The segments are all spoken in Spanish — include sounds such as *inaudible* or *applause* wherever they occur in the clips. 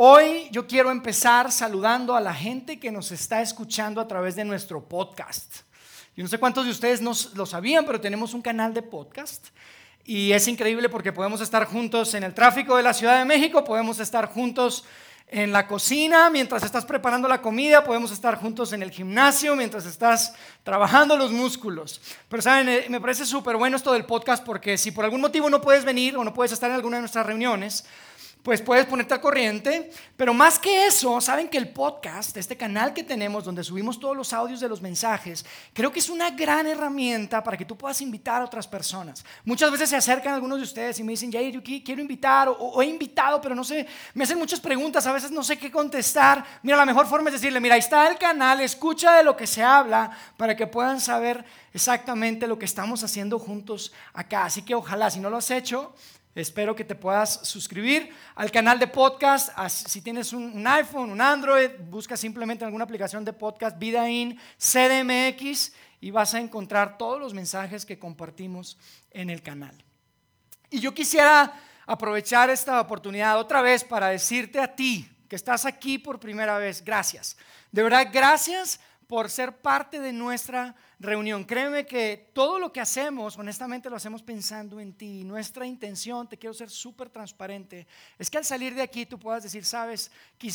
Hoy yo quiero empezar saludando a la gente que nos está escuchando a través de nuestro podcast. Yo no sé cuántos de ustedes nos lo sabían, pero tenemos un canal de podcast. Y es increíble porque podemos estar juntos en el tráfico de la Ciudad de México, podemos estar juntos en la cocina mientras estás preparando la comida, podemos estar juntos en el gimnasio mientras estás trabajando los músculos. Pero saben, eh, me parece súper bueno esto del podcast porque si por algún motivo no puedes venir o no puedes estar en alguna de nuestras reuniones, pues puedes ponerte al corriente. Pero más que eso, saben que el podcast, este canal que tenemos donde subimos todos los audios de los mensajes, creo que es una gran herramienta para que tú puedas invitar a otras personas. Muchas veces se acercan algunos de ustedes y me dicen, Jair, yo quiero invitar o, he invitado, pero no sé, me hacen muchas preguntas, a veces no sé qué contestar. Mira, la mejor forma es decirle, mira, ahí está el canal, escucha de lo que se habla para que puedan saber exactamente lo que estamos haciendo juntos acá. Así que ojalá, si no lo has hecho, Espero que te puedas suscribir al canal de podcast. Si tienes un iPhone, un Android, busca simplemente alguna aplicación de podcast, Vidain, CDMX, y vas a encontrar todos los mensajes que compartimos en el canal. Y yo quisiera aprovechar esta oportunidad otra vez para decirte a ti que estás aquí por primera vez, gracias. De verdad, gracias por ser parte de nuestra reunión. Créeme que todo lo que hacemos, honestamente lo hacemos pensando en ti. Nuestra intención, te quiero ser súper transparente, es que al salir de aquí tú puedas decir, sabes,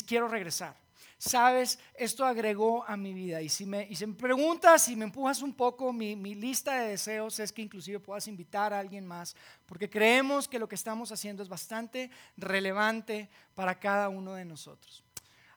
quiero regresar. Sabes, esto agregó a mi vida. Y si me, y si me preguntas, si me empujas un poco, mi, mi lista de deseos es que inclusive puedas invitar a alguien más, porque creemos que lo que estamos haciendo es bastante relevante para cada uno de nosotros.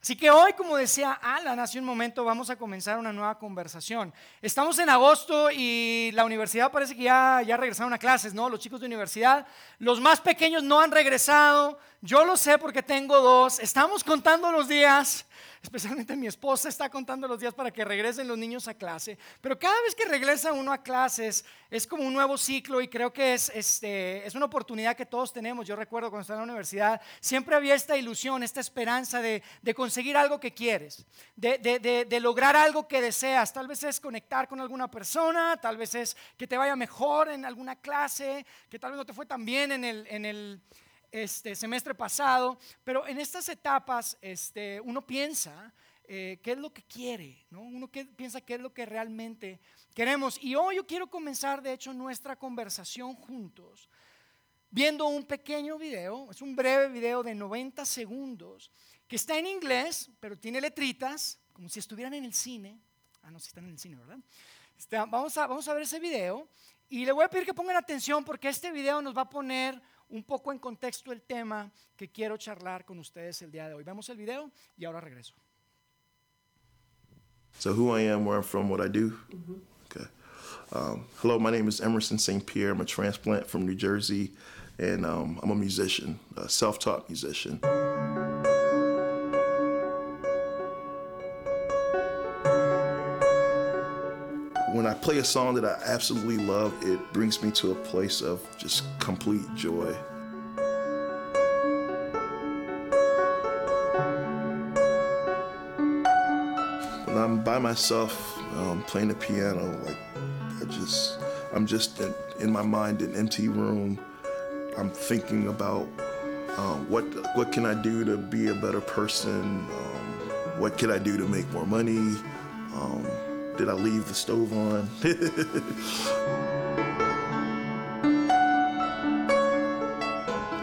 Así que hoy, como decía Alan hace un momento, vamos a comenzar una nueva conversación. Estamos en agosto y la universidad parece que ya, ya regresaron a clases, ¿no? Los chicos de universidad. Los más pequeños no han regresado. Yo lo sé porque tengo dos. Estamos contando los días especialmente mi esposa está contando los días para que regresen los niños a clase, pero cada vez que regresa uno a clases es como un nuevo ciclo y creo que es, este, es una oportunidad que todos tenemos. Yo recuerdo cuando estaba en la universidad, siempre había esta ilusión, esta esperanza de, de conseguir algo que quieres, de, de, de, lograr algo que deseas. Tal vez es conectar con alguna persona, tal vez es que te vaya mejor en alguna clase, que tal vez no te fue tan bien en el... En el este semestre pasado, pero en estas etapas este, uno piensa eh, qué es lo que quiere, ¿no? uno que, piensa qué es lo que realmente queremos. Y hoy yo quiero comenzar, de hecho, nuestra conversación juntos viendo un pequeño video, es un breve video de 90 segundos, que está en inglés, pero tiene letritas, como si estuvieran en el cine. Ah, no, si están en el cine, ¿verdad? vamos, a, vamos a ver ese video y le voy a pedir que pongan atención porque este video nos va a poner un poco en contexto el tema que quiero charlar con ustedes el día de hoy. Vemos el video y ahora regreso. So, who I am, where I'm from, what I do. Mm-hmm. Okay. Um, hello, my name is Emerson St. Pierre. I'm a transplant from New Jersey, and um, I'm a musician, a self taught musician. When I play a song that I absolutely love, it brings me to a place of just complete joy. When I'm by myself um, playing the piano, like I just, I'm just in, in my mind an empty room. I'm thinking about um, what what can I do to be a better person? Um, what can I do to make more money? Um, did I leave the stove on? *laughs*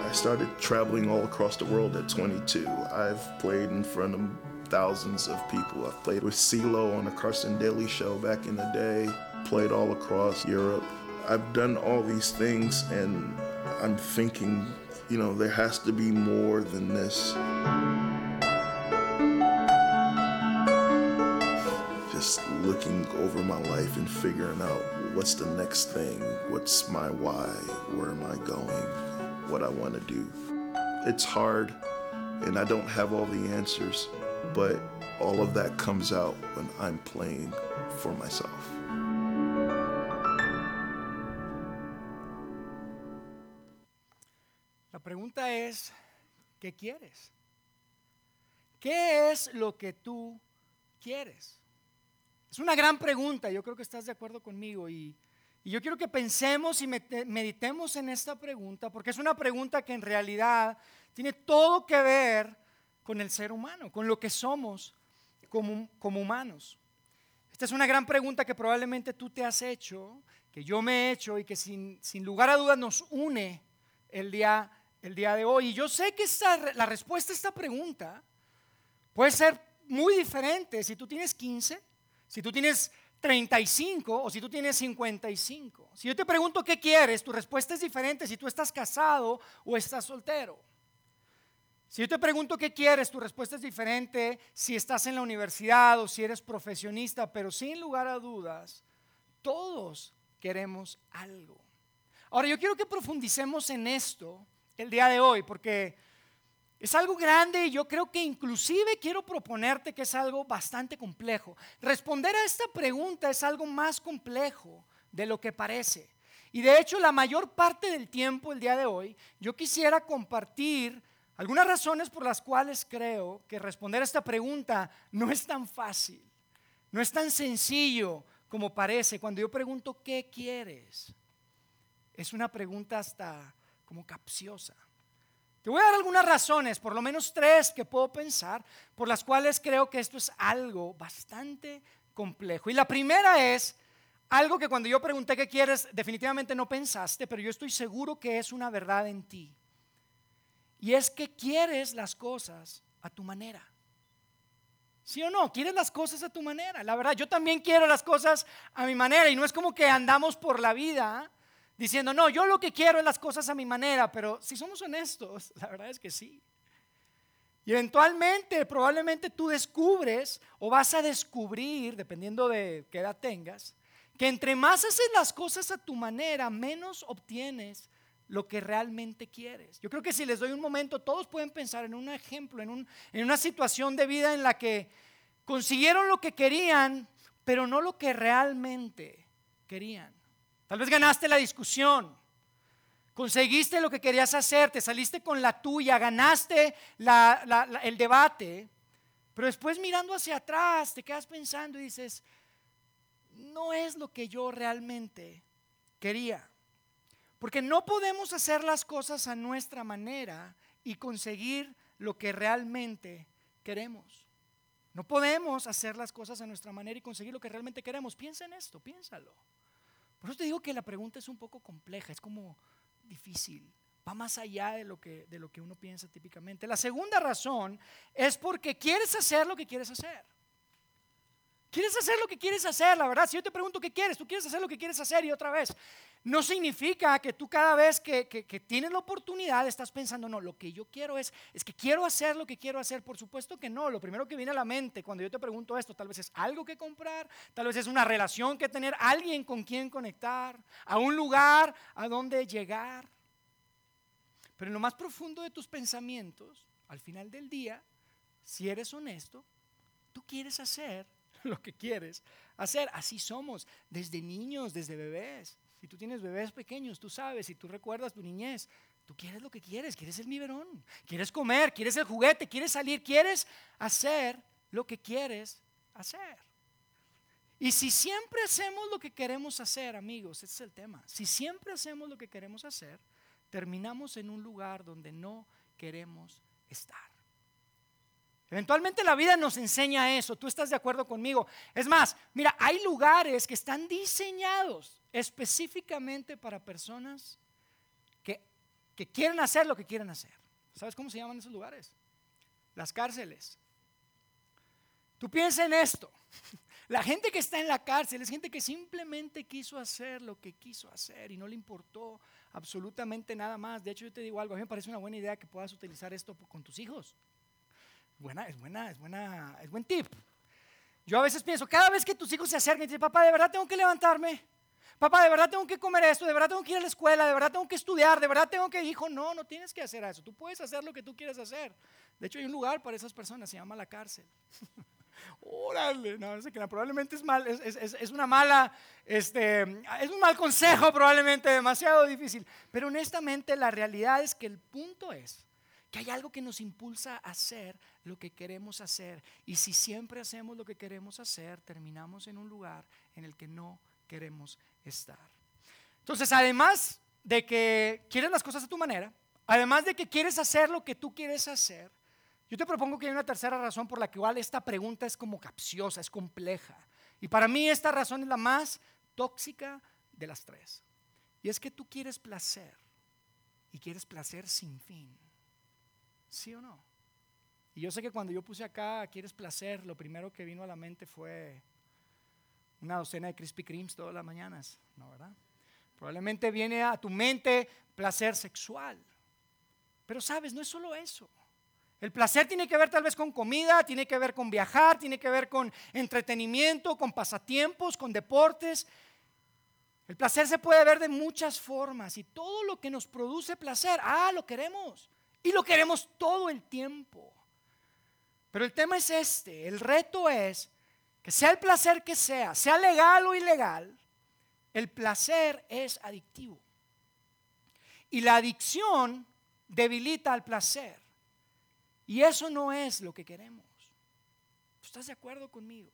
I started traveling all across the world at 22. I've played in front of thousands of people. I've played with CeeLo on the Carson Daly show back in the day, played all across Europe. I've done all these things and I'm thinking, you know, there has to be more than this. Just looking over my life and figuring out what's the next thing, what's my why, where am I going, what I want to do. It's hard and I don't have all the answers, but all of that comes out when I'm playing for myself. La pregunta es, ¿qué quieres? ¿Qué es lo que tú quieres? Es una gran pregunta, yo creo que estás de acuerdo conmigo y, yo quiero que pensemos y meditemos en esta pregunta porque es una pregunta que en realidad tiene todo que ver con el ser humano, con lo que somos como, humanos. Esta es una gran pregunta que probablemente tú te has hecho, que yo me he hecho y que sin lugar a dudas nos une el día, el día de hoy. Y yo sé que la respuesta a esta pregunta puede ser muy diferente si tú tienes 15, si tú tienes 35 o si tú tienes 55. Si yo te pregunto qué quieres, tu respuesta es diferente si tú estás casado o estás soltero. Si yo te pregunto qué quieres, tu respuesta es diferente si estás en la universidad o si eres profesionista, pero sin lugar a dudas, todos queremos algo. Ahora, yo quiero que profundicemos en esto el día de hoy, porque es algo grande y yo creo que inclusive quiero proponerte que es algo bastante complejo. Responder a esta pregunta es algo más complejo de lo que parece. Y de hecho, la mayor parte del tiempo el día de hoy, yo quisiera compartir algunas razones por las cuales creo que responder a esta pregunta no es tan fácil, no es tan sencillo como parece. Cuando yo pregunto, ¿qué quieres? Es una pregunta hasta como capciosa. Te voy a dar algunas razones, por lo menos tres que puedo pensar, por las cuales creo que esto es algo bastante complejo. Y la primera es algo que cuando yo pregunté qué quieres, definitivamente no pensaste, pero yo estoy seguro que es una verdad en ti. Y es que quieres las cosas a tu manera. ¿Sí o no? Quieres las cosas a tu manera. La verdad, yo también quiero las cosas a mi manera. Y no es como que andamos por la vida diciendo, no, yo lo que quiero es las cosas a mi manera, pero si somos honestos, *laughs* la verdad es que sí. Y eventualmente, probablemente tú descubres o vas a descubrir, dependiendo de qué edad tengas, que entre más haces las cosas a tu manera, menos obtienes lo que realmente quieres. Yo creo que si les doy un momento, todos pueden pensar en un ejemplo, en, en una situación de vida en la que consiguieron lo que querían, pero no lo que realmente querían. Tal vez ganaste la discusión, conseguiste lo que querías hacer, te saliste con la tuya, ganaste el debate, pero después mirando hacia atrás te quedas pensando y dices, no es lo que yo realmente quería. Porque no podemos hacer las cosas a nuestra manera y conseguir lo que realmente queremos. No podemos hacer las cosas a nuestra manera y conseguir lo que realmente queremos. Piensa en esto, piénsalo. Por eso te digo que la pregunta es un poco compleja, es como difícil, va más allá de lo que, de lo que uno piensa típicamente. La segunda razón es porque quieres hacer lo que quieres hacer. Quieres hacer lo que quieres hacer, la verdad. Si yo te pregunto qué quieres, tú quieres hacer lo que quieres hacer y otra vez. No significa que tú cada vez que, tienes la oportunidad estás pensando, no, lo que yo quiero es, es que quiero hacer lo que quiero hacer. Por supuesto que no. Lo primero que viene a la mente cuando yo te pregunto esto, tal vez es algo que comprar, tal vez es una relación que tener, alguien con quien conectar, a un lugar a donde llegar. Pero en lo más profundo de tus pensamientos, al final del día, si eres honesto, tú quieres hacer *laughs* lo que quieres hacer. Así somos, desde niños, desde bebés. Si tú tienes bebés pequeños, tú sabes, si tú recuerdas tu niñez, tú quieres lo que quieres, quieres el biberón, quieres comer, quieres el juguete, quieres salir, quieres hacer lo que quieres hacer. Y si siempre hacemos lo que queremos hacer, amigos, ese es el tema. Si siempre hacemos lo que queremos hacer, terminamos en un lugar donde no queremos estar. Eventualmente la vida nos enseña eso, tú estás de acuerdo conmigo. Es más, mira, hay lugares que están diseñados específicamente para personas que, quieren hacer lo que quieren hacer. ¿Sabes cómo se llaman esos lugares? Las cárceles. Tú piensa en esto. *laughs* La gente que está en la cárcel es gente que simplemente quiso hacer lo que quiso hacer y no le importó absolutamente nada más. De hecho, yo te digo algo, a mí me parece una buena idea que puedas utilizar esto con tus hijos. Buena, es buena, es buena, es buen tip. Yo a veces pienso, cada vez que tus hijos se acercan y dicen, papá, de verdad tengo que levantarme. Papá, de verdad tengo que comer esto, de verdad tengo que ir a la escuela, de verdad tengo que estudiar, de verdad tengo que, hijo, no, no tienes que hacer eso. Tú puedes hacer lo que tú quieres hacer. De hecho, hay un lugar para esas personas, se llama la cárcel. *laughs* Órale, no, sé que probablemente es mal, es, es, es, una mala, este, es un mal consejo, probablemente demasiado difícil. Pero honestamente, la realidad es que el punto es que hay algo que nos impulsa a hacer lo que queremos hacer. Y si siempre hacemos lo que queremos hacer, terminamos en un lugar en el que no queremos estar. Entonces, además de que quieres las cosas a tu manera, además de que quieres hacer lo que tú quieres hacer, Yo te propongo que hay una tercera razón por la cual esta pregunta es como capciosa, es compleja. Y para mí esta razón es la más tóxica de las tres. Y es que tú quieres placer y quieres placer sin fin. ¿Sí o no? Y yo sé que cuando yo puse acá, quieres placer, lo primero que vino a la mente fue una docena de Krispy Kremes todas las mañanas, ¿no verdad? Probablemente viene a tu mente placer sexual. Pero sabes, no es solo eso. El placer tiene que ver tal vez con comida, tiene que ver con viajar, tiene que ver con entretenimiento, con pasatiempos, con deportes. El placer se puede ver de muchas formas y todo lo que nos produce placer, ah, lo queremos. Y lo queremos todo el tiempo. Pero el tema es este, el reto es que sea el placer que sea, sea legal o ilegal, el placer es adictivo. Y la adicción debilita al placer. Y eso no es lo que queremos. ¿Estás de acuerdo conmigo?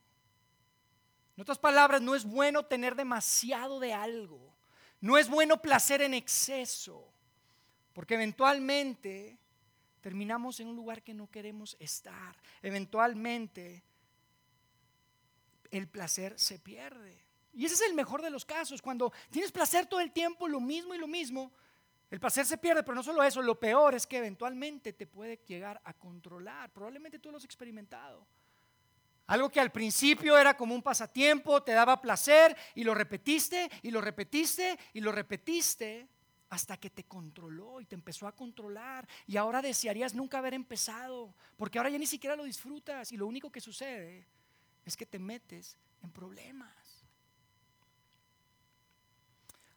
En otras palabras, no es bueno tener demasiado de algo. No es bueno placer en exceso. Porque eventualmente terminamos en un lugar que no queremos estar. Eventualmente el placer se pierde. Y ese es el mejor de los casos. Cuando tienes placer todo el tiempo, lo mismo y lo mismo, el placer se pierde, pero no solo eso, lo peor es que eventualmente te puede llegar a controlar. Probablemente tú lo has experimentado. Algo que al principio era como un pasatiempo, te daba placer y lo repetiste y lo repetiste y lo repetiste hasta que te controló y te empezó a controlar y ahora desearías nunca haber empezado, porque ahora ya ni siquiera lo disfrutas y lo único que sucede es que te metes en problemas.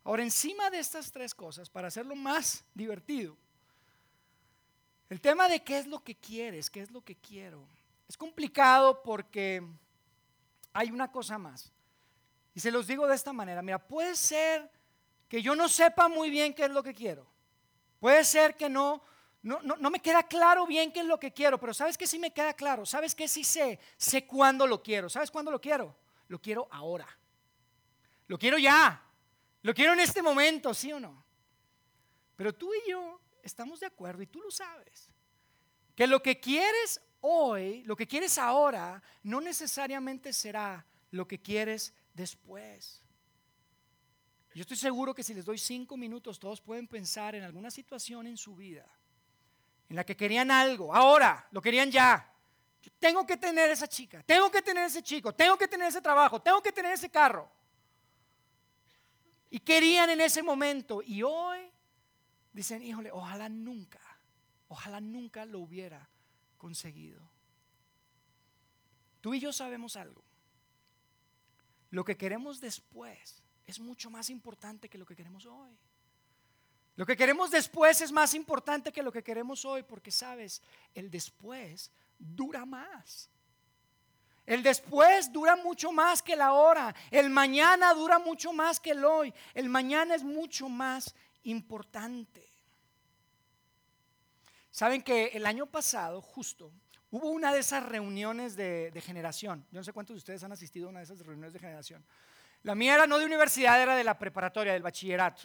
Ahora, encima de estas tres cosas, para hacerlo más divertido, el tema de qué es lo que quieres, qué es lo que quiero, es complicado porque hay una cosa más. Y se los digo de esta manera, mira, puede ser que yo no sepa muy bien qué es lo que quiero. Puede ser que no, no, no, me queda claro bien qué es lo que quiero, pero ¿sabes que sí me queda claro? ¿Sabes que sí sé? Sé cuándo lo quiero. ¿Sabes cuándo lo quiero? Lo quiero ahora. Lo quiero ya. Lo quiero en este momento, ¿sí o no? Pero tú y yo estamos de acuerdo y tú lo sabes. Que lo que quieres hoy, lo que quieres ahora, no necesariamente será lo que quieres después. Yo estoy seguro que si les doy cinco minutos, todos pueden pensar en alguna situación en su vida en la que querían algo, ahora, lo querían ya. Tengo que tener esa chica, tengo que tener ese chico, tengo que tener ese trabajo, tengo que tener ese carro. Y querían en ese momento. Y hoy dicen, híjole, ojalá nunca, ojalá nunca lo hubiera conseguido. Tú y yo sabemos algo. Lo que queremos después es mucho más importante que lo que queremos hoy. Lo que queremos después es más importante que lo que queremos hoy porque sabes, el después dura más. El después dura mucho más que la hora. El mañana dura mucho más que el hoy. El mañana es mucho más importante. Saben que el año pasado, justo, hubo una de esas reuniones de, generación. Yo no sé cuántos de ustedes han asistido a una de esas reuniones de generación. La mía era no de universidad, era de la preparatoria, del bachillerato.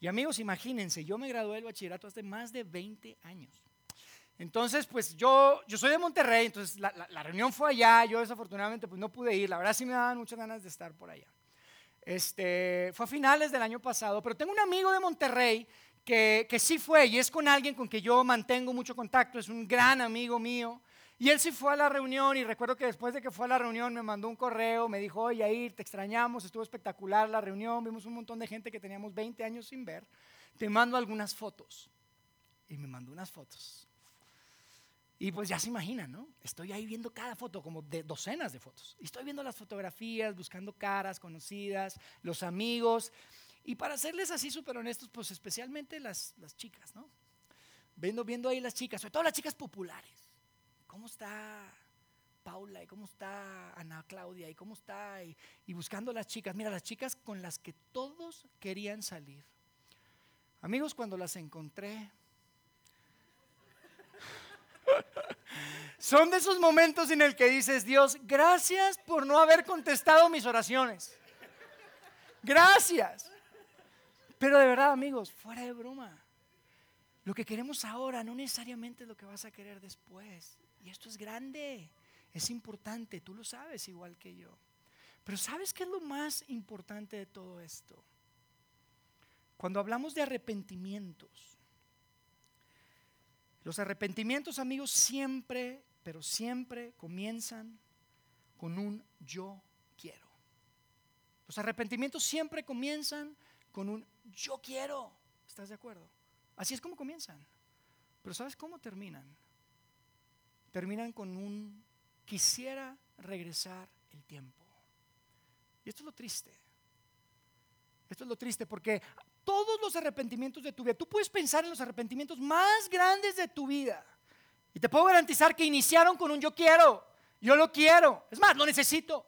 Y amigos, imagínense, yo me gradué del bachillerato hace más de 20 años. Entonces, pues yo, yo soy de Monterrey, entonces la, reunión fue allá, yo desafortunadamente pues no pude ir, la verdad sí me daban muchas ganas de estar por allá. Este, fue a finales del año pasado, pero tengo un amigo de Monterrey que, que sí fue y es con alguien con que yo mantengo mucho contacto, es un gran amigo mío. Y él sí fue a la reunión y recuerdo que después de que fue a la reunión me mandó un correo, me dijo, oye, ahí te extrañamos, estuvo espectacular la reunión, vimos un montón de gente que teníamos 20 años sin ver, te mando algunas fotos. Y me mandó unas fotos. Y pues ya se imaginan, ¿no? Estoy ahí viendo cada foto, como de docenas de fotos. Y estoy viendo las fotografías, buscando caras conocidas, los amigos. Y para serles así súper honestos, pues especialmente las, las chicas, ¿no? Viendo, viendo ahí las chicas, sobre todo las chicas populares. ¿Cómo está Paula? ¿Y cómo está Ana Claudia? ¿Y cómo está? Y, buscando las chicas. Mira, las chicas con las que todos querían salir. Amigos, cuando las encontré, *laughs* son de esos momentos en el que dices, Dios, gracias por no haber contestado mis oraciones. Gracias. Pero de verdad, amigos, fuera de broma. Lo que queremos ahora no necesariamente es lo que vas a querer después. Y esto es grande, es importante, tú lo sabes igual que yo. Pero ¿sabes qué es lo más importante de todo esto? Cuando hablamos de arrepentimientos, los arrepentimientos, amigos, siempre, pero siempre comienzan con un yo quiero. Los arrepentimientos siempre comienzan con un yo quiero. ¿Estás de acuerdo? Así es como comienzan. Pero ¿sabes cómo terminan? Terminan con un quisiera regresar el tiempo. Y esto es lo triste. Esto es lo triste porque todos los arrepentimientos de tu vida, tú puedes pensar en los arrepentimientos más grandes de tu vida. Y te puedo garantizar que iniciaron con un yo quiero, yo lo quiero. Es más, lo necesito.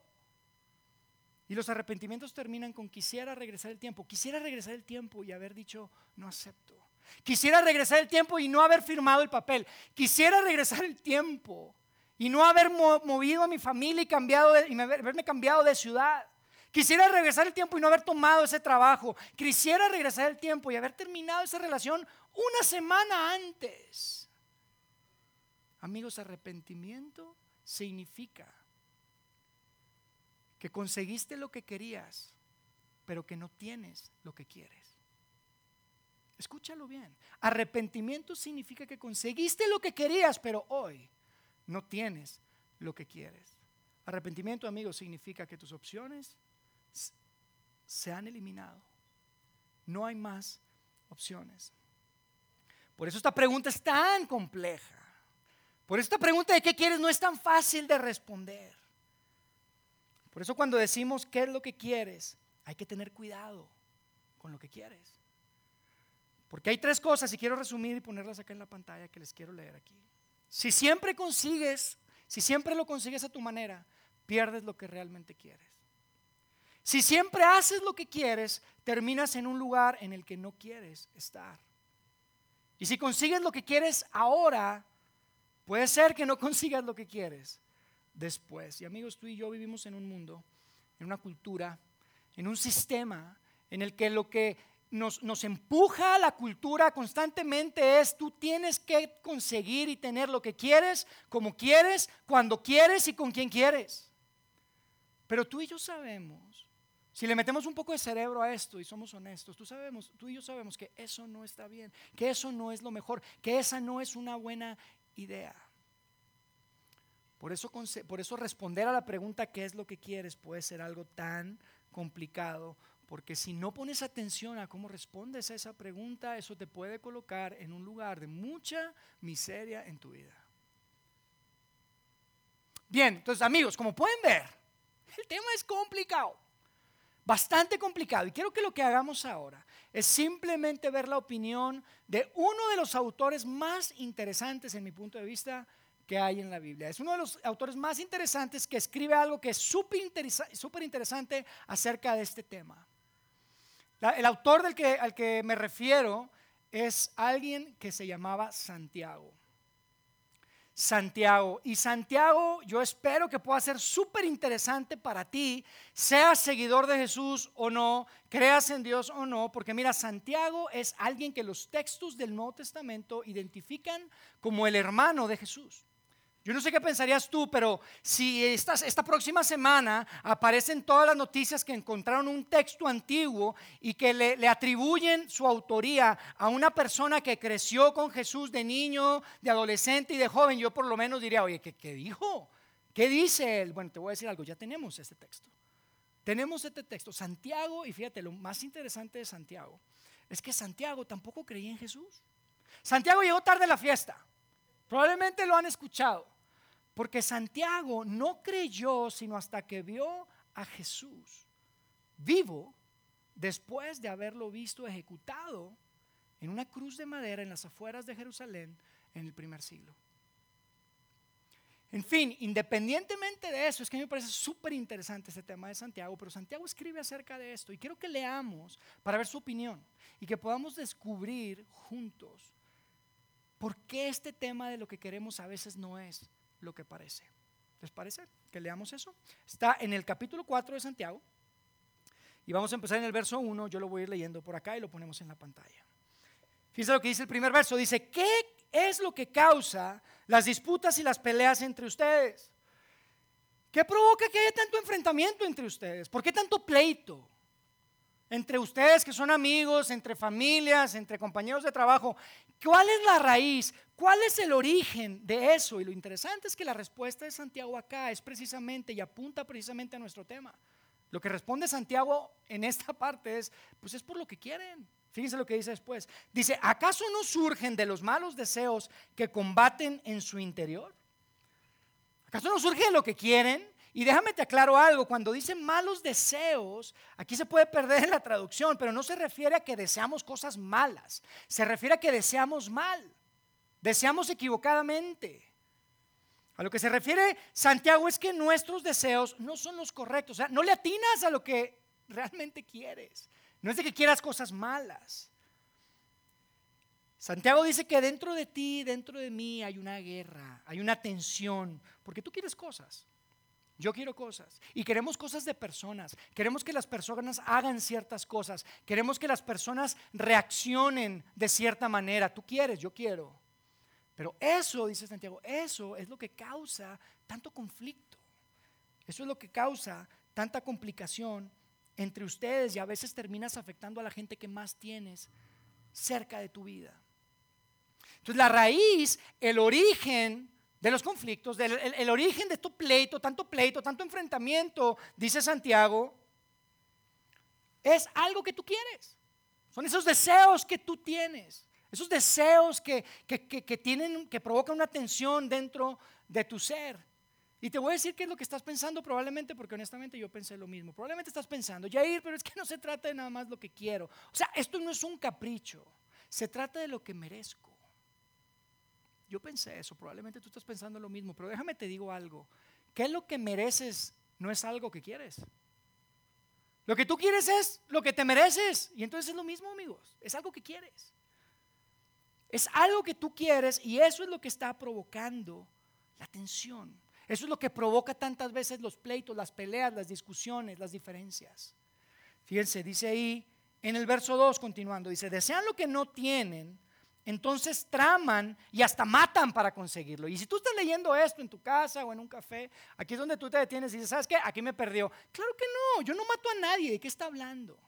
Y los arrepentimientos terminan con quisiera regresar el tiempo. Quisiera regresar el tiempo y haber dicho, no acepto. Quisiera regresar el tiempo y no haber firmado el papel. Quisiera regresar el tiempo y no haber movido a mi familia y, cambiado y haberme cambiado de ciudad. Quisiera regresar el tiempo y no haber tomado ese trabajo. Quisiera regresar el tiempo y haber terminado esa relación una semana antes. Amigos, arrepentimiento significa que conseguiste lo que querías, pero que no tienes lo que quieres. Escúchalo bien. Arrepentimiento significa que conseguiste lo que querías, pero hoy no tienes lo que quieres. Arrepentimiento, amigos, significa que tus opciones se han eliminado. No hay más opciones. Por eso esta pregunta es tan compleja. Por eso esta pregunta de qué quieres no es tan fácil de responder. Por eso cuando decimos qué es lo que quieres, hay que tener cuidado con lo que quieres. Porque hay tres cosas y quiero resumir y ponerlas acá en la pantalla que les quiero leer aquí. Si siempre consigues, si siempre lo consigues a tu manera, pierdes lo que realmente quieres. Si siempre haces lo que quieres, terminas en un lugar en el que no quieres estar. Y si consigues lo que quieres ahora, puede ser que no *laughs* consigas lo que quieres después. Y amigos, tú y yo vivimos en un mundo, en una cultura, en un sistema en el que lo que nos, empuja la cultura constantemente es tú tienes que conseguir y tener lo que quieres, como quieres, cuando quieres y con quien quieres. Pero tú y yo sabemos, si le metemos un poco de cerebro a esto y somos honestos, tú, sabemos, tú y yo sabemos que eso no está bien, que eso no es lo mejor, que esa no es una buena idea. Por eso, por eso responder a la pregunta qué es lo que quieres puede ser algo tan complicado, porque si no pones atención a cómo respondes a esa pregunta, eso te puede colocar en un lugar de mucha miseria en tu vida. Bien, entonces amigos, como pueden ver, el tema es complicado, bastante complicado, y quiero que lo que hagamos ahora es simplemente ver la opinión de uno de los autores más interesantes en mi punto de vista que hay en la Biblia. Es uno de los autores más interesantes que escribe algo que es súper interesante acerca de este tema. El autor del que, al que me refiero es alguien que se llamaba Santiago. Santiago. Y Santiago, yo espero que pueda ser súper interesante para ti, seas seguidor de Jesús o no, creas en Dios o no, porque mira, Santiago es alguien que los textos del Nuevo Testamento identifican como el hermano de Jesús. Yo no sé qué pensarías tú, pero si esta, próxima semana aparecen todas las noticias que encontraron un texto antiguo y que le, atribuyen su autoría a una persona que creció con Jesús de niño, de adolescente y de joven, yo por lo menos diría, oye, ¿qué, qué dijo? ¿Qué dice él? Bueno, te voy a decir algo, ya tenemos este texto. Tenemos este texto. Santiago, y fíjate, lo más interesante de Santiago es que Santiago tampoco creía en Jesús. Santiago llegó tarde a la fiesta. Probablemente lo han escuchado. Porque Santiago no creyó sino hasta que vio a Jesús vivo después de haberlo visto ejecutado en una cruz de madera en las afueras de Jerusalén en el primer siglo. En fin, independientemente de eso, es que a mí me parece súper interesante este tema de Santiago, pero Santiago escribe acerca de esto y quiero que leamos para ver su opinión y que podamos descubrir juntos ¿Por qué este tema de lo que queremos a veces no es lo que parece? ¿Les parece que leamos eso? Está en el capítulo 4 de Santiago. Y vamos a empezar en el verso 1. Yo lo voy a ir leyendo por acá y lo ponemos en la pantalla. Fíjense lo que dice el primer verso. Dice, ¿qué es lo que causa las disputas y las peleas entre ustedes? ¿Qué provoca que haya tanto enfrentamiento entre ustedes? ¿Por qué tanto pleito? Entre ustedes que son amigos, entre familias, entre compañeros de trabajo. ¿Cuál es la raíz? ¿Cuál es el origen de eso? Y lo interesante es que la respuesta de Santiago acá es precisamente y apunta precisamente a nuestro tema. Lo que responde Santiago en esta parte es, pues es por lo que quieren. Fíjense lo que dice después. Dice, ¿acaso no surgen de los malos deseos que combaten en su interior? ¿Acaso no surge de lo que quieren? Y déjame te aclaro algo, cuando dice malos deseos, aquí se puede perder en la traducción, pero no se refiere a que deseamos cosas malas, se refiere a que deseamos mal, deseamos equivocadamente. A lo que se refiere Santiago es que nuestros deseos no son los correctos, o sea, no le atinas a lo que realmente quieres. No es de que quieras cosas malas. Santiago dice que dentro de ti, dentro de mí hay una guerra, hay una tensión, porque tú quieres cosas. Yo quiero cosas y queremos cosas de personas. Queremos que las personas hagan ciertas cosas. Queremos que las personas reaccionen de cierta manera. Tú quieres, yo quiero. Pero eso, dice Santiago, eso es lo que causa tanto conflicto. Eso es lo que causa tanta complicación entre ustedes y a veces terminas afectando a la gente que más tienes cerca de tu vida. Entonces la raíz, el origen de los conflictos, el, origen de tu pleito, tanto pleito, tanto enfrentamiento, dice Santiago, es algo que tú quieres. Son esos deseos que tú tienes, esos deseos que, que, tienen, que provocan una tensión dentro de tu ser. Y te voy a decir qué es lo que estás pensando probablemente, porque honestamente yo pensé lo mismo. Probablemente estás pensando, Jair, pero es que no se trata de nada más lo que quiero. O sea, esto no es un capricho, se trata de lo que merezco. Yo pensé eso, probablemente tú estás pensando lo mismo, pero déjame te digo algo. ¿Qué es lo que mereces? No es algo que quieres. Lo que tú quieres es lo que te mereces. Y entonces es lo mismo, amigos. Es algo que quieres. Es algo que tú quieres y eso es lo que está provocando la tensión. Eso es lo que provoca tantas veces los pleitos, las peleas, las discusiones, las diferencias. Fíjense, dice ahí en el verso 2, continuando, dice, desean lo que no tienen, entonces traman y hasta matan para conseguirlo. Y si tú estás leyendo esto en tu casa o en un café, aquí es donde tú te detienes y dices, ¿sabes qué? Aquí me perdió. Claro que no, yo no mato a nadie, ¿de qué está hablando?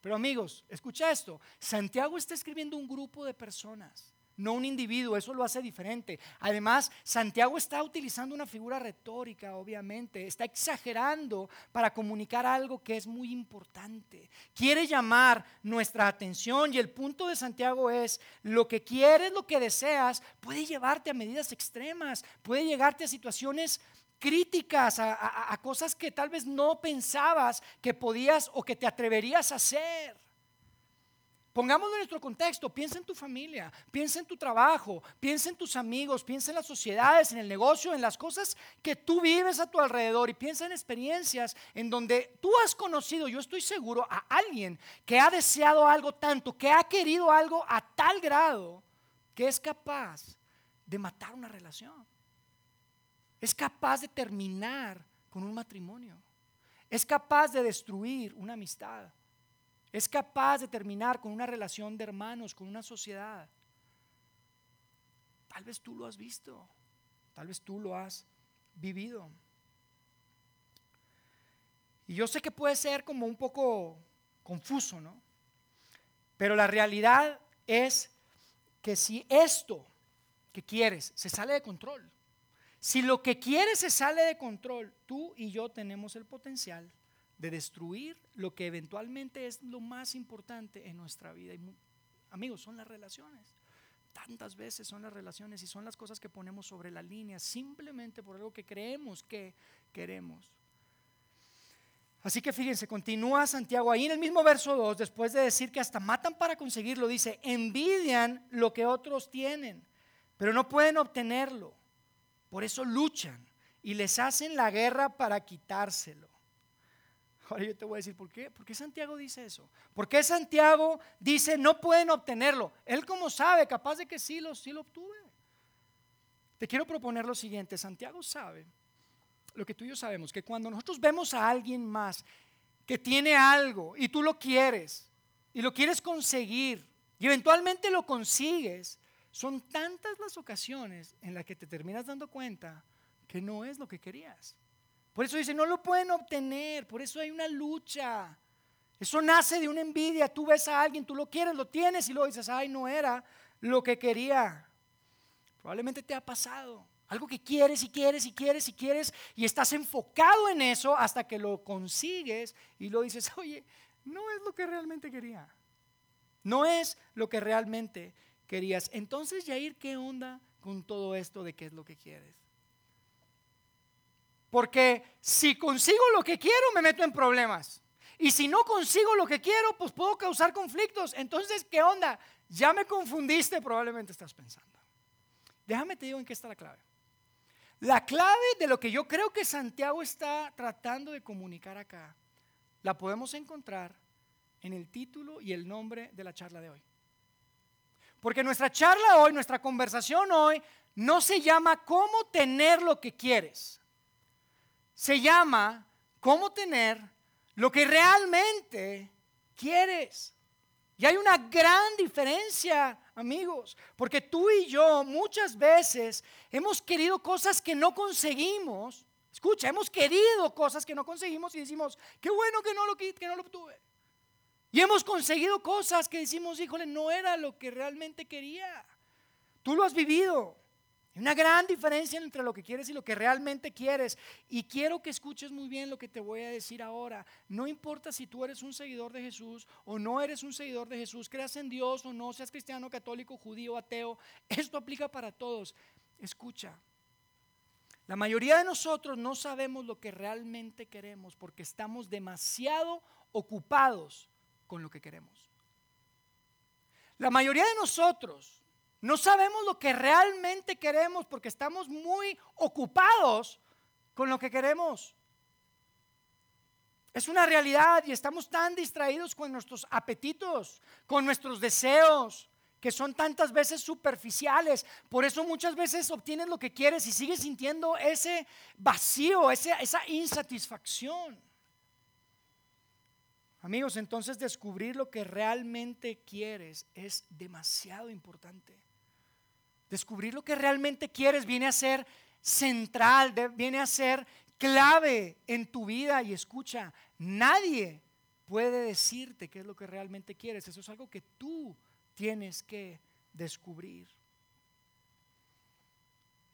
Pero amigos, escucha esto, Santiago está escribiendo un grupo de personas no un individuo, eso lo hace diferente. Además, Santiago está utilizando una figura retórica, obviamente, está exagerando para comunicar algo que es muy importante. Quiere llamar nuestra atención y el punto de Santiago es, lo que quieres, lo que deseas, puede llevarte a medidas extremas, puede llevarte a situaciones críticas, a, a cosas que tal vez no pensabas que podías o que te atreverías a hacer. Pongámoslo en nuestro contexto, piensa en tu familia, piensa en tu trabajo, piensa en tus amigos, piensa en las sociedades, en el negocio, en las cosas que tú vives a tu alrededor y piensa en experiencias en donde tú has conocido, yo estoy seguro, a alguien que ha deseado algo tanto, que ha querido algo a tal grado que es capaz de matar una relación. Es capaz de terminar con un matrimonio. Es capaz de destruir una amistad. Es capaz de terminar con una relación de hermanos, con una sociedad. Tal vez tú lo has visto, tal vez tú lo has vivido. Y yo sé que puede ser como un poco confuso, ¿no? Pero la realidad es que si esto que quieres se sale de control, si lo que quieres se sale de control, tú y yo tenemos el potencial de destruir lo que eventualmente es lo más importante en nuestra vida. Y, amigos, son las relaciones. Tantas veces son las relaciones y son las cosas que ponemos sobre la línea simplemente por algo que creemos que queremos. Así que fíjense, continúa Santiago ahí en el mismo verso 2, después de decir que hasta matan para conseguirlo, dice, envidian lo que otros tienen, pero no pueden obtenerlo. Por eso luchan y les hacen la guerra para quitárselo. Ahora yo te voy a decir, ¿por qué? ¿Por qué Santiago dice eso? ¿Por qué Santiago dice no pueden obtenerlo? Él como sabe, capaz de que sí lo, sí lo obtuve. Te quiero proponer lo siguiente, Santiago sabe, lo que tú y yo sabemos, que cuando nosotros vemos a alguien más que tiene algo y tú lo quieres y lo quieres conseguir y eventualmente lo consigues, son tantas las ocasiones en las que te terminas dando cuenta que no es lo que querías. Por eso dice, no lo pueden obtener, por eso hay una lucha. Eso nace de una envidia. Tú ves a alguien, tú lo quieres, lo tienes y luego dices, ay, no era lo que quería. Probablemente te ha pasado. Algo que quieres y quieres y quieres y quieres y estás enfocado en eso hasta que lo consigues y lo dices, *laughs* oye, no es lo que realmente quería. No es lo que realmente querías. Entonces, Yair, ¿qué onda con todo esto de qué es lo que quieres? Porque si consigo lo que quiero, me meto en problemas. Y si no consigo lo que quiero, pues puedo causar conflictos. Entonces, ¿qué onda? Ya me confundiste, probablemente estás pensando. Déjame te digo en qué está la clave. La clave de lo que yo creo que Santiago está tratando de comunicar acá, la podemos encontrar en el título y el nombre de la charla de hoy. Porque nuestra charla hoy, nuestra conversación hoy, no se llama cómo tener lo que quieres. Se llama cómo tener lo que realmente quieres. Y hay una gran diferencia, amigos, porque tú y yo muchas veces hemos querido cosas que no conseguimos. Escucha, hemos querido cosas que no conseguimos y decimos, qué bueno que no lo, que no lo obtuve. Y hemos conseguido cosas que decimos, híjole, no era lo que realmente quería. Tú lo has vivido. Una gran diferencia entre lo que quieres y lo que realmente quieres. Y quiero que escuches muy bien lo que te voy a decir ahora. No importa si tú eres un seguidor de Jesús o no eres un seguidor de Jesús, creas en Dios o no, seas cristiano, católico, judío, ateo. Esto aplica para todos. Escucha. La mayoría de nosotros no sabemos lo que realmente queremos porque estamos demasiado ocupados con lo que queremos. La mayoría de nosotros no sabemos lo que realmente queremos porque estamos muy ocupados con lo que queremos. Es una realidad y estamos tan distraídos con nuestros apetitos, con nuestros deseos, que son tantas veces superficiales. Por eso muchas veces obtienes lo que quieres y sigues sintiendo ese vacío, esa insatisfacción. Amigos, entonces descubrir lo que realmente quieres es demasiado importante. Descubrir lo que realmente quieres viene a ser central, viene a ser clave en tu vida y escucha, nadie puede decirte qué es lo que realmente quieres. Eso es algo que tú tienes que descubrir.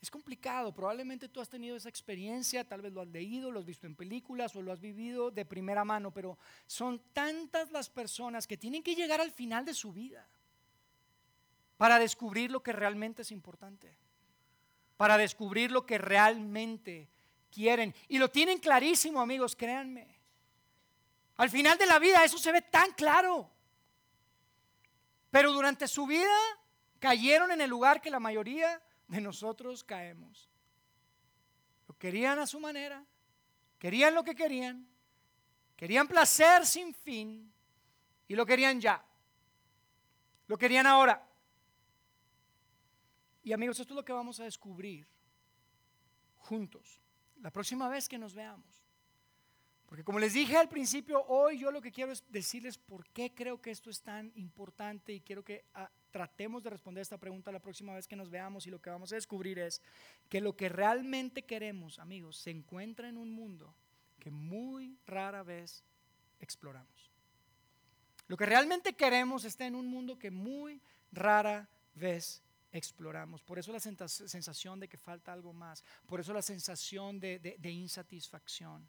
Es complicado, probablemente tú has tenido esa experiencia, tal vez lo has leído, lo has visto en películas o lo has vivido de primera mano, pero son tantas las personas que tienen que llegar al final de su vida para descubrir lo que realmente es importante, para descubrir lo que realmente quieren. Y lo tienen clarísimo, amigos, créanme. Al final de la vida eso se ve tan claro. Pero durante su vida cayeron en el lugar que la mayoría de nosotros caemos. Lo querían a su manera, querían lo que querían, querían placer sin fin y lo querían ya. Lo querían ahora. Y amigos, esto es lo que vamos a descubrir juntos la próxima vez que nos veamos. Porque como les dije al principio, hoy yo lo que quiero es decirles por qué creo que esto es tan importante y quiero que ah, tratemos de responder esta pregunta la próxima vez que nos veamos y lo que vamos a descubrir es que lo que realmente queremos, amigos, se encuentra en un mundo que muy rara vez exploramos. Lo que realmente queremos está en un mundo que muy rara vez exploramos. Por eso la sensación de que falta algo más, por eso la sensación de insatisfacción.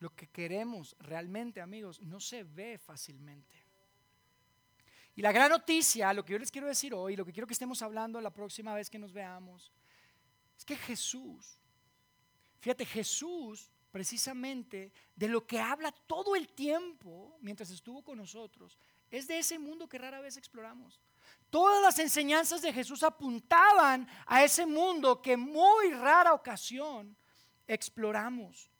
Lo que queremos realmente, amigos, no se ve fácilmente. Y la gran noticia, lo que yo les quiero decir hoy, lo que quiero que estemos hablando la próxima vez que nos veamos, es que Jesús, fíjate, Jesús precisamente de lo que habla todo el tiempo mientras estuvo con nosotros, es de ese mundo que rara vez exploramos. Todas las enseñanzas de Jesús apuntaban a ese mundo que muy rara ocasión exploramos.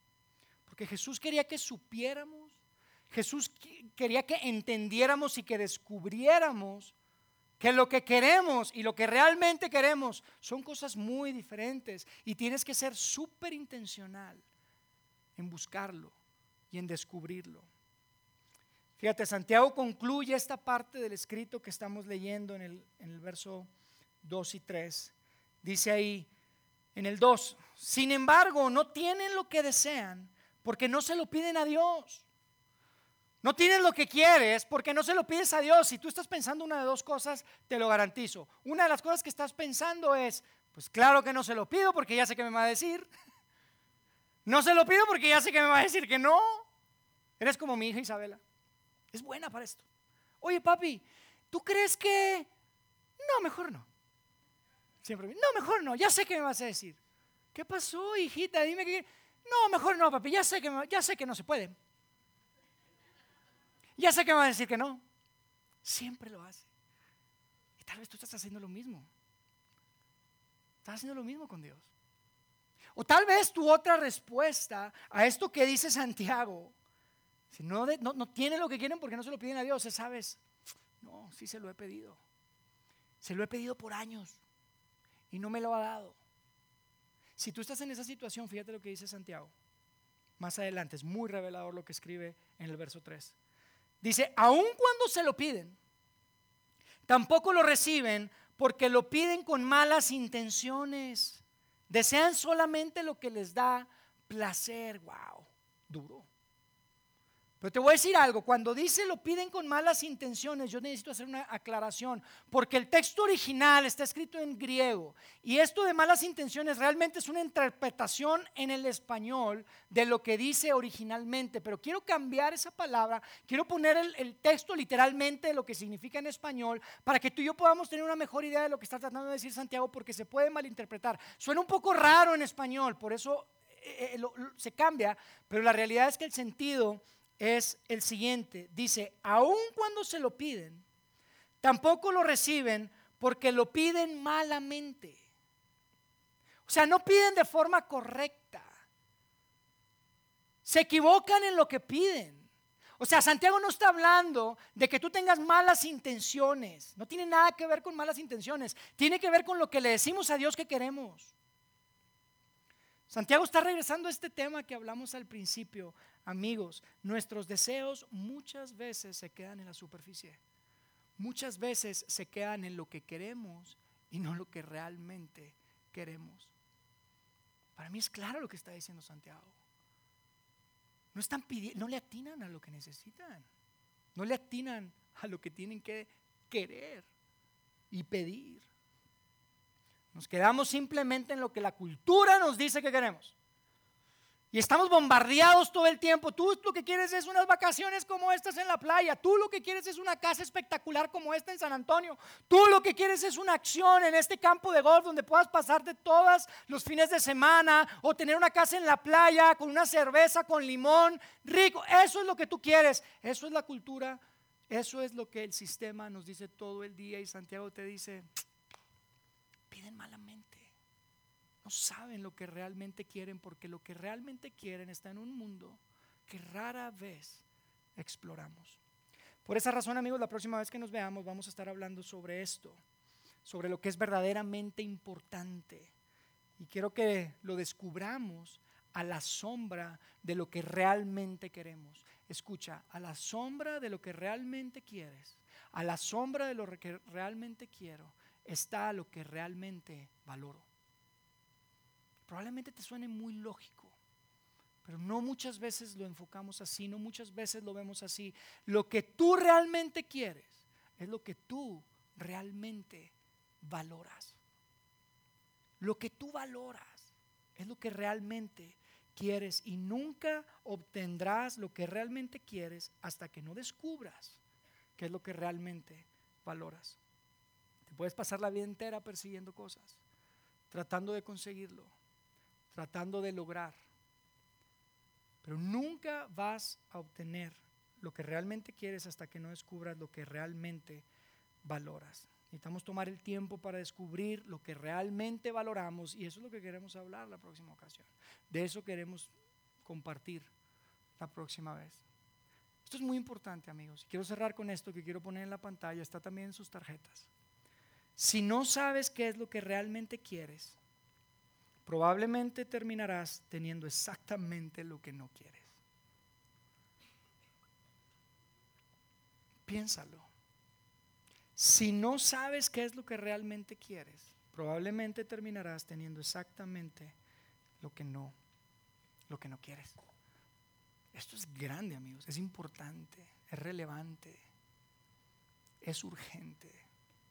Que Jesús quería que supiéramos, Jesús quería que entendiéramos y que descubriéramos que lo que queremos y lo que realmente queremos son cosas muy diferentes y tienes que ser súper intencional en buscarlo y en descubrirlo. Fíjate, Santiago concluye esta parte del escrito que estamos leyendo en el, en el verso 2 y 3. Dice ahí, en el 2, sin embargo, no tienen lo que desean porque no se lo piden a Dios. No tienes lo que quieres porque no se lo pides a Dios. Si tú estás pensando una de dos cosas, te lo garantizo. Una de las cosas que estás pensando es, pues claro que no se lo pido porque ya sé que me va a decir. No se lo pido porque ya sé que me va a decir que no. Eres como mi hija Isabela. Es buena para esto. Oye, papi, ¿tú crees que... No, mejor no. Siempre, no, mejor no, ya sé que me vas a decir. ¿Qué pasó, hijita? Dime que... No, mejor no, papi, ya sé que, ya sé que no se puede. Ya sé que me va a decir que no. Siempre lo hace. Y tal vez tú estás haciendo lo mismo. Estás haciendo lo mismo con Dios. O tal vez tu otra respuesta a esto que dice Santiago si no, no, tienen lo que quieren porque no se lo piden a Dios, sabes, no, sí se lo he pedido. Se lo he pedido por años y no me lo ha dado. Si tú estás en esa situación, fíjate lo que dice Santiago. Más adelante, es muy revelador lo que escribe en el verso 3. Dice, aun cuando se lo piden, tampoco lo reciben porque lo piden con malas intenciones. Desean solamente lo que les da placer. Wow, duro. Pero te voy a decir algo, cuando dice lo piden con malas intenciones, yo necesito hacer una aclaración, porque el texto original está escrito en griego y esto de malas intenciones realmente es una interpretación en el español de lo que dice originalmente, pero quiero cambiar esa palabra, quiero poner el, texto literalmente de lo que significa en español para que tú y yo podamos tener una mejor idea de lo que está tratando de decir Santiago, porque se puede malinterpretar. Suena un poco raro en español, por eso eh, eh, se cambia, pero la realidad es que el sentido es el siguiente. Dice, aun cuando se lo piden, tampoco lo reciben porque lo piden malamente. O sea, no piden de forma correcta. Se equivocan en lo que piden. O sea, Santiago no está hablando de que tú tengas malas intenciones. No tiene nada que ver con malas intenciones. Tiene que ver con lo que le decimos a Dios que queremos. Santiago está regresando a este tema que hablamos al principio. Amigos, nuestros deseos muchas veces se quedan en la superficie. Muchas veces se quedan en lo que queremos y no lo que realmente queremos. Para mí es claro lo que está diciendo Santiago. No están pidiendo, no le atinan a lo que necesitan. No le atinan a lo que tienen que querer y pedir. Nos quedamos simplemente en lo que la cultura nos dice que queremos. Y estamos bombardeados todo el tiempo. Tú lo que quieres es unas vacaciones como estas en la playa. Tú lo que quieres es una casa espectacular como esta en San Antonio. Tú lo que quieres es una acción en este campo de golf donde puedas pasarte todos los fines de semana o tener una casa en la playa con una cerveza con limón rico. Eso es lo que tú quieres. Eso es la cultura. Eso es lo que el sistema nos dice todo el día y Santiago te dice, piden malamente saben lo que realmente quieren porque lo que realmente quieren está en un mundo que rara vez exploramos. Por esa razón, amigos, la próxima vez que nos veamos vamos a estar hablando sobre esto, sobre lo que es verdaderamente importante. Y quiero que lo descubramos a la sombra de lo que realmente queremos. Escucha, a la sombra de lo que realmente quieres, a la sombra de lo que realmente quiero, está lo que realmente valoro. Probablemente te suene muy lógico, pero no muchas veces lo enfocamos así, no muchas veces lo vemos así. Lo que tú realmente quieres es lo que tú realmente valoras. Lo que tú valoras es lo que realmente quieres y nunca obtendrás lo que realmente quieres hasta que no descubras qué es lo que realmente valoras. Te puedes pasar la vida entera persiguiendo cosas, tratando de conseguirlo, tratando de lograr. Pero nunca vas a obtener lo que realmente quieres hasta que no descubras lo que realmente valoras. Necesitamos tomar el tiempo para descubrir lo que realmente valoramos y eso es lo que queremos hablar la próxima ocasión. De eso queremos compartir la próxima vez. Esto es muy importante, amigos. Quiero cerrar con esto que quiero poner en la pantalla. Está también en sus tarjetas. Si no sabes qué es lo que realmente quieres, probablemente terminarás teniendo exactamente lo que no quieres. Piénsalo. Si no sabes qué es lo que realmente quieres, probablemente terminarás teniendo exactamente lo que no, lo que no quieres. Esto es grande, amigos, es importante, es relevante, es urgente.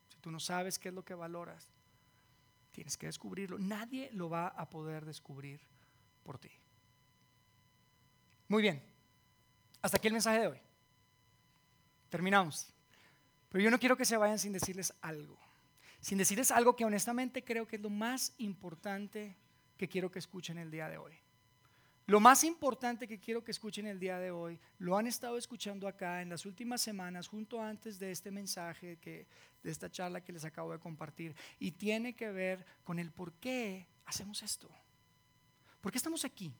Si tú no sabes qué es lo que valoras, tienes que descubrirlo. Nadie lo va a poder descubrir por ti. Muy bien, hasta aquí el mensaje de hoy. Terminamos. Pero yo no quiero que se vayan sin decirles algo. Sin decirles algo que honestamente creo que es lo más importante que quiero que escuchen el día de hoy. Lo más importante que quiero que escuchen el día de hoy, lo han estado escuchando acá en las últimas semanas, junto antes de este mensaje, que, de esta charla que les acabo de compartir, y tiene que ver con el por qué hacemos esto. ¿Por qué estamos aquí?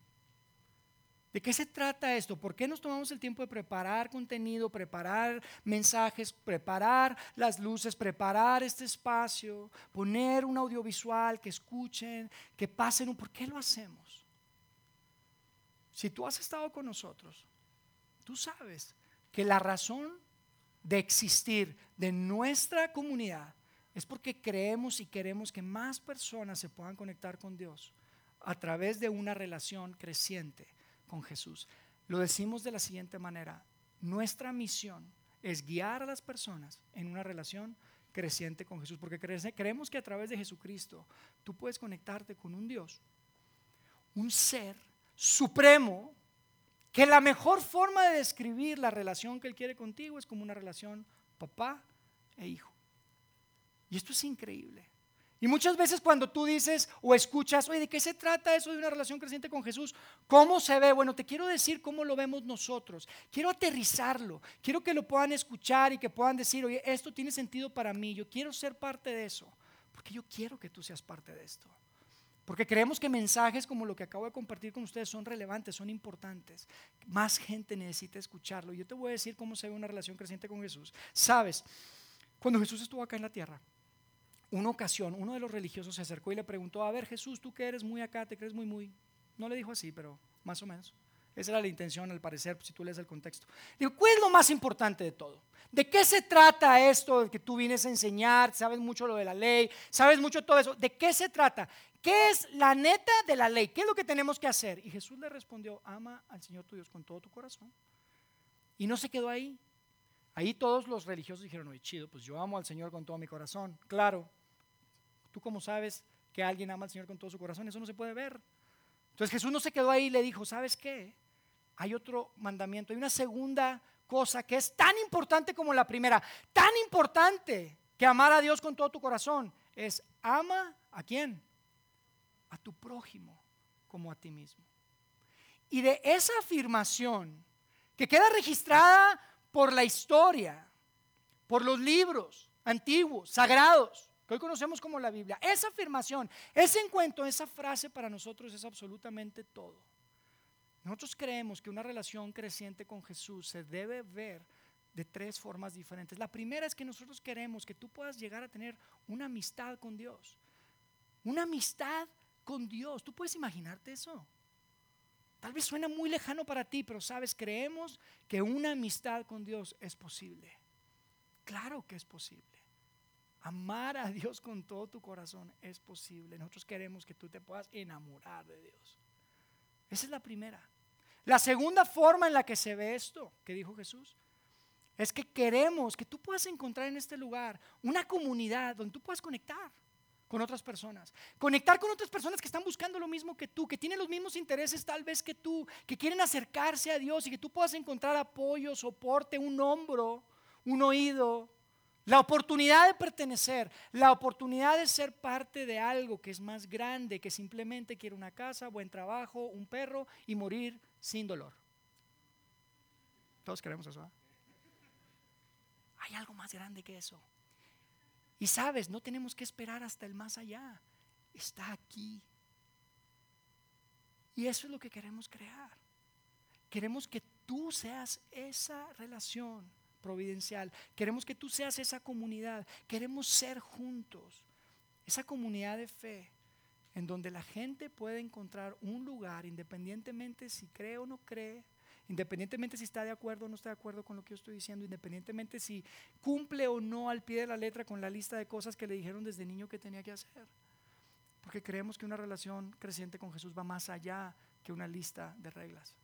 ¿De qué se trata esto? ¿Por qué nos tomamos el tiempo de preparar contenido, preparar mensajes, preparar las luces, preparar este espacio, poner un audiovisual, que escuchen, que pasen? ¿Por qué lo hacemos? Si tú has estado con nosotros, tú sabes que la razón de existir de nuestra comunidad es porque creemos y queremos que más personas se puedan conectar con Dios a través de una relación creciente con Jesús. Lo decimos de la siguiente manera, nuestra misión es guiar a las personas en una relación creciente con Jesús, porque creemos que a través de Jesucristo tú puedes conectarte con un Dios, un ser supremo, que la mejor forma de describir la relación que Él quiere contigo es como una relación papá e hijo. Y esto es increíble. Y muchas veces cuando tú dices o escuchas, oye, ¿de qué se trata eso de una relación creciente con Jesús? ¿Cómo se ve? Bueno, te quiero decir cómo lo vemos nosotros. Quiero aterrizarlo. Quiero que lo puedan escuchar y que puedan decir, oye, esto tiene sentido para mí. Yo quiero ser parte de eso. Porque yo quiero que tú seas parte de esto. Porque creemos que mensajes como lo que acabo de compartir con ustedes son relevantes, son importantes. Más gente necesita escucharlo. Yo te voy a decir cómo se ve una relación creciente con Jesús. Sabes, cuando Jesús estuvo acá en la tierra, una ocasión, uno de los religiosos se acercó y le preguntó, a ver Jesús, tú que eres muy acá, te crees muy, muy. No le dijo así, pero más o menos. Esa era la intención al parecer, si tú lees el contexto. Digo, ¿cuál es lo más importante de todo? ¿De qué se trata esto que tú vienes a enseñar? Sabes mucho lo de la ley, sabes mucho todo eso. ¿De qué se trata? ¿Qué es la neta de la ley? ¿Qué es lo que tenemos que hacer? Y Jesús le respondió, ama al Señor tu Dios con todo tu corazón. Y no se quedó ahí. Ahí todos los religiosos dijeron, oye, chido, pues yo amo al Señor con todo mi corazón. Claro, tú cómo sabes que alguien ama al Señor con todo su corazón, eso no se puede ver. Entonces Jesús no se quedó ahí y le dijo, ¿sabes qué? Hay otro mandamiento, hay una segunda cosa que es tan importante como la primera, tan importante que amar a Dios con todo tu corazón, es ama a quién? A tu prójimo como a ti mismo. Y de esa afirmación que queda registrada por la historia, por los libros antiguos, sagrados, que hoy conocemos como la Biblia, esa afirmación, ese encuentro, esa frase para nosotros es absolutamente todo. Nosotros creemos que una relación creciente con Jesús se debe ver de tres formas diferentes. La primera es que nosotros queremos que tú puedas llegar a tener una amistad con Dios. Una amistad con Dios. ¿Tú puedes imaginarte eso? Tal vez suena muy lejano para ti, pero sabes, creemos que una amistad con Dios es posible. Claro que es posible. Amar a Dios con todo tu corazón es posible. Nosotros queremos que tú te puedas enamorar de Dios. Esa es la primera. La segunda forma en la que se ve esto, que dijo Jesús, es que queremos que tú puedas encontrar en este lugar una comunidad donde tú puedas conectar con otras personas. Conectar con otras personas que están buscando lo mismo que tú, que tienen los mismos intereses tal vez que tú, que quieren acercarse a Dios y que tú puedas encontrar apoyo, soporte, un hombro, un oído, la oportunidad de pertenecer, la oportunidad de ser parte de algo que es más grande que simplemente quiere una casa, buen trabajo, un perro y morir sin dolor. Todos queremos eso. ¿eh? Hay algo más grande que eso. Y sabes, no tenemos que esperar hasta el más allá. Está aquí. Y eso es lo que queremos crear. Queremos que tú seas esa relación providencial. Queremos que tú seas esa comunidad. Queremos ser juntos. Esa comunidad de fe en donde la gente puede encontrar un lugar independientemente si cree o no cree, independientemente si está de acuerdo o no está de acuerdo con lo que yo estoy diciendo, independientemente si cumple o no al pie de la letra con la lista de cosas que le dijeron desde niño que tenía que hacer. Porque creemos que una relación creciente con Jesús va más allá que una lista de reglas.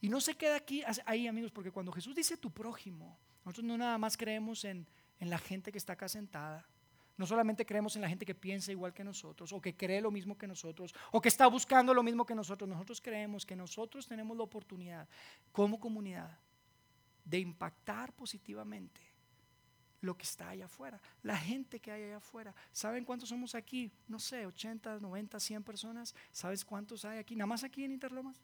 Y no se queda aquí, ahí amigos, porque cuando Jesús dice tu prójimo, nosotros no nada más creemos en, en la gente que está acá sentada, no solamente creemos en la gente que piensa igual que nosotros, o que cree lo mismo que nosotros, o que está buscando lo mismo que nosotros. Nosotros creemos que nosotros tenemos la oportunidad como comunidad de impactar positivamente lo que está allá afuera, la gente que hay allá afuera. ¿Saben cuántos somos aquí? No sé, 80, 90, 100 personas. ¿Sabes cuántos hay aquí? Nada más aquí en Interlomas.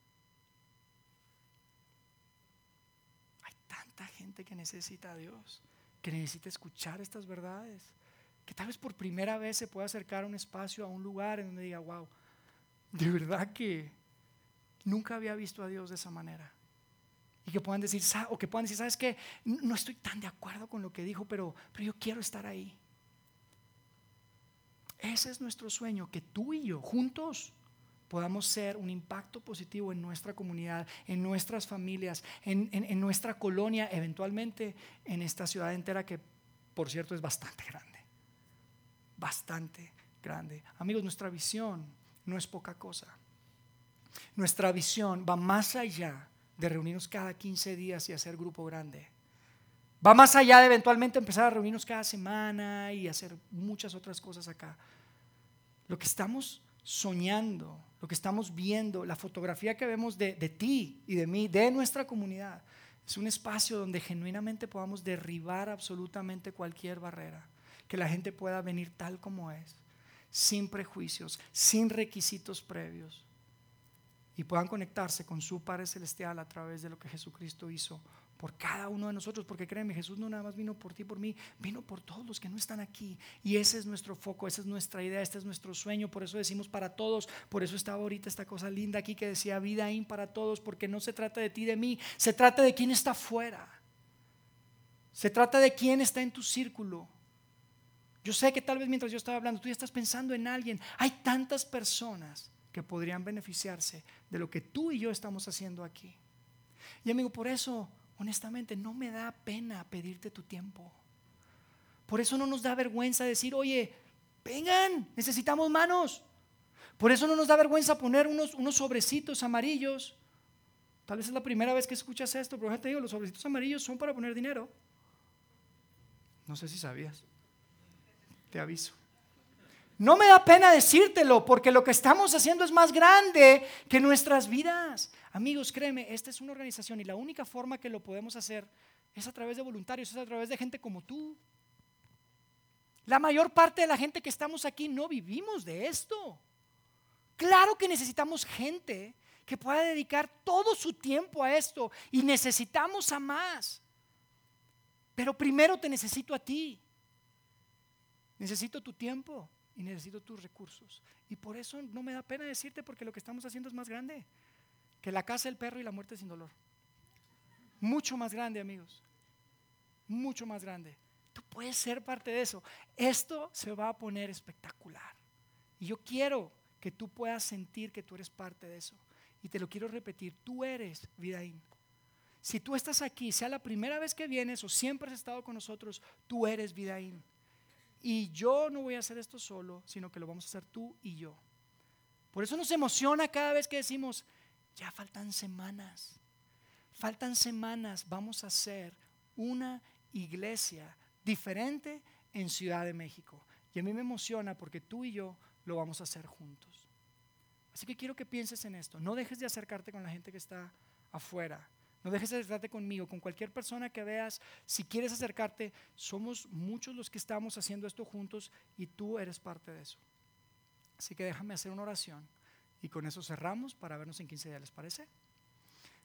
Gente que necesita a Dios, que necesita escuchar estas verdades que tal vez por primera vez se pueda acercar a un espacio, a un lugar en donde diga, wow, de verdad que nunca había visto a Dios de esa manera. Y que puedan decir, o que puedan decir, ¿sabes qué? No estoy tan de acuerdo con lo que dijo, pero, pero yo quiero estar ahí. Ese es nuestro sueño, que tú y yo juntos podamos ser un impacto positivo en nuestra comunidad, en nuestras familias, en, en nuestra colonia, eventualmente en esta ciudad entera que, por cierto, es bastante grande bastante grande. Amigos, nuestra visión no es poca cosa. Nuestra visión va más allá de reunirnos cada 15 días y hacer grupo grande. Va más allá de eventualmente empezar a reunirnos cada semana y hacer muchas otras cosas acá. Lo que estamos soñando, lo que estamos viendo, la fotografía que vemos de, de ti y de mí, de nuestra comunidad, es un espacio donde genuinamente podamos derribar absolutamente cualquier barrera que la gente pueda venir tal como es, sin prejuicios, sin requisitos previos, y puedan conectarse con su Padre Celestial a través de lo que Jesucristo hizo por cada uno de nosotros, porque créeme, Jesús no nada más vino por ti, por mí, vino por todos los que no están aquí. Y ese es nuestro foco, esa es nuestra idea, este es nuestro sueño, por eso decimos para todos, por eso estaba ahorita esta cosa linda aquí que decía vida in para todos, porque no se trata de ti, de mí, se trata de quién está afuera. Se trata de quién está en tu círculo. Yo sé que tal vez mientras yo estaba hablando, tú ya estás pensando en alguien. Hay tantas personas que podrían beneficiarse de lo que tú y yo estamos haciendo aquí. Y amigo, por eso, honestamente, no me da pena pedirte tu tiempo. Por eso no nos da vergüenza decir, oye, vengan, necesitamos manos. Por eso no nos da vergüenza poner unos, unos sobrecitos amarillos. Tal vez es la primera vez que escuchas esto, pero ya te digo, los sobrecitos amarillos son para poner dinero. No sé si sabías te aviso. No me da pena decírtelo porque lo que estamos haciendo es más grande que nuestras vidas. Amigos, créeme, esta es una organización y la única forma que lo podemos hacer es a través de voluntarios, es a través de gente como tú. La mayor parte de la gente que estamos aquí no vivimos de esto. Claro que necesitamos gente que pueda dedicar todo su tiempo a esto y necesitamos a más. Pero primero te necesito a ti. Necesito tu tiempo y necesito tus recursos. Y por eso no me da pena decirte porque lo que estamos haciendo es más grande que la casa, el perro y la muerte sin dolor. Mucho más grande, amigos. Mucho más grande. Tú puedes ser parte de eso. Esto se va a poner espectacular. Y yo quiero que tú puedas sentir que tú eres parte de eso. Y te lo quiero repetir, tú eres Vidaín. Si tú estás aquí, sea la primera vez que vienes o siempre has estado con nosotros, tú eres Vidaín. Y yo no voy a hacer esto solo, sino que lo vamos a hacer tú y yo. Por eso nos emociona cada vez que decimos, ya faltan semanas, faltan semanas, vamos a hacer una iglesia diferente en Ciudad de México. Y a mí me emociona porque tú y yo lo vamos a hacer juntos. Así que quiero que pienses en esto. No dejes de acercarte con la gente que está afuera. No dejes de acercarte conmigo, con cualquier persona que veas. Si quieres acercarte, somos muchos los que estamos haciendo esto juntos y tú eres parte de eso. Así que déjame hacer una oración y con eso cerramos para vernos en 15 días, ¿les parece?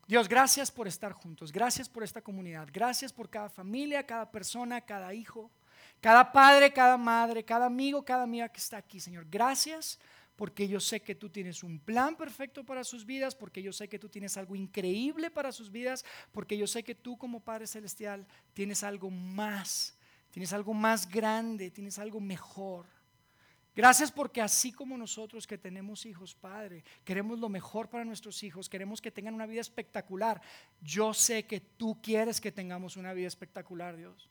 Dios, gracias por estar juntos, gracias por esta comunidad, gracias por cada familia, cada persona, cada hijo, cada padre, cada madre, cada amigo, cada amiga que está aquí, Señor. Gracias porque yo sé que tú tienes un plan perfecto para sus vidas, porque yo sé que tú tienes algo increíble para sus vidas, porque yo sé que tú como Padre Celestial tienes algo más, tienes algo más grande, tienes algo mejor. Gracias porque así como nosotros que tenemos hijos, Padre, queremos lo mejor para nuestros hijos, queremos que tengan una vida espectacular. Yo sé que tú quieres que tengamos una vida espectacular, Dios.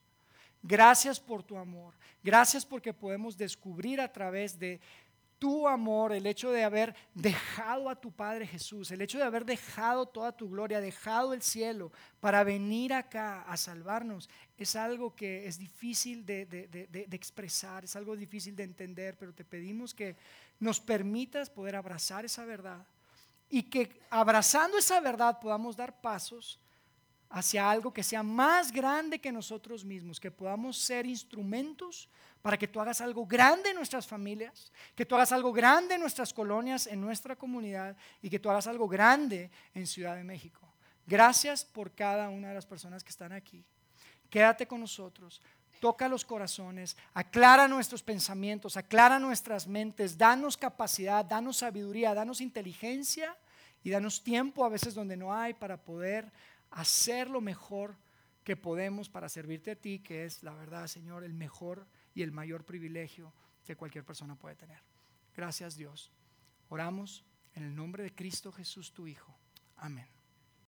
Gracias por tu amor. Gracias porque podemos descubrir a través de tu amor, el hecho de haber dejado a tu Padre Jesús, el hecho de haber dejado toda tu gloria, dejado el cielo para venir acá a salvarnos, es algo que es difícil de, expresar, es algo difícil de entender, pero te pedimos que nos permitas poder abrazar esa verdad y que abrazando esa verdad podamos dar pasos hacia algo que sea más grande que nosotros mismos, que podamos ser instrumentos para que tú hagas algo grande en nuestras familias, que tú hagas algo grande en nuestras colonias, en nuestra comunidad y que tú hagas algo grande en Ciudad de México. Gracias por cada una de las personas que están aquí. Quédate con nosotros, toca los corazones, aclara nuestros pensamientos, aclara nuestras mentes, danos capacidad, danos sabiduría, danos inteligencia y danos tiempo a veces donde no hay para poder hacer lo mejor que podemos para servirte a ti, que es la verdad, Señor, el mejor y el mayor privilegio que cualquier persona puede tener. Gracias Dios. Oramos en el nombre de Cristo Jesús, tu Hijo. Amén.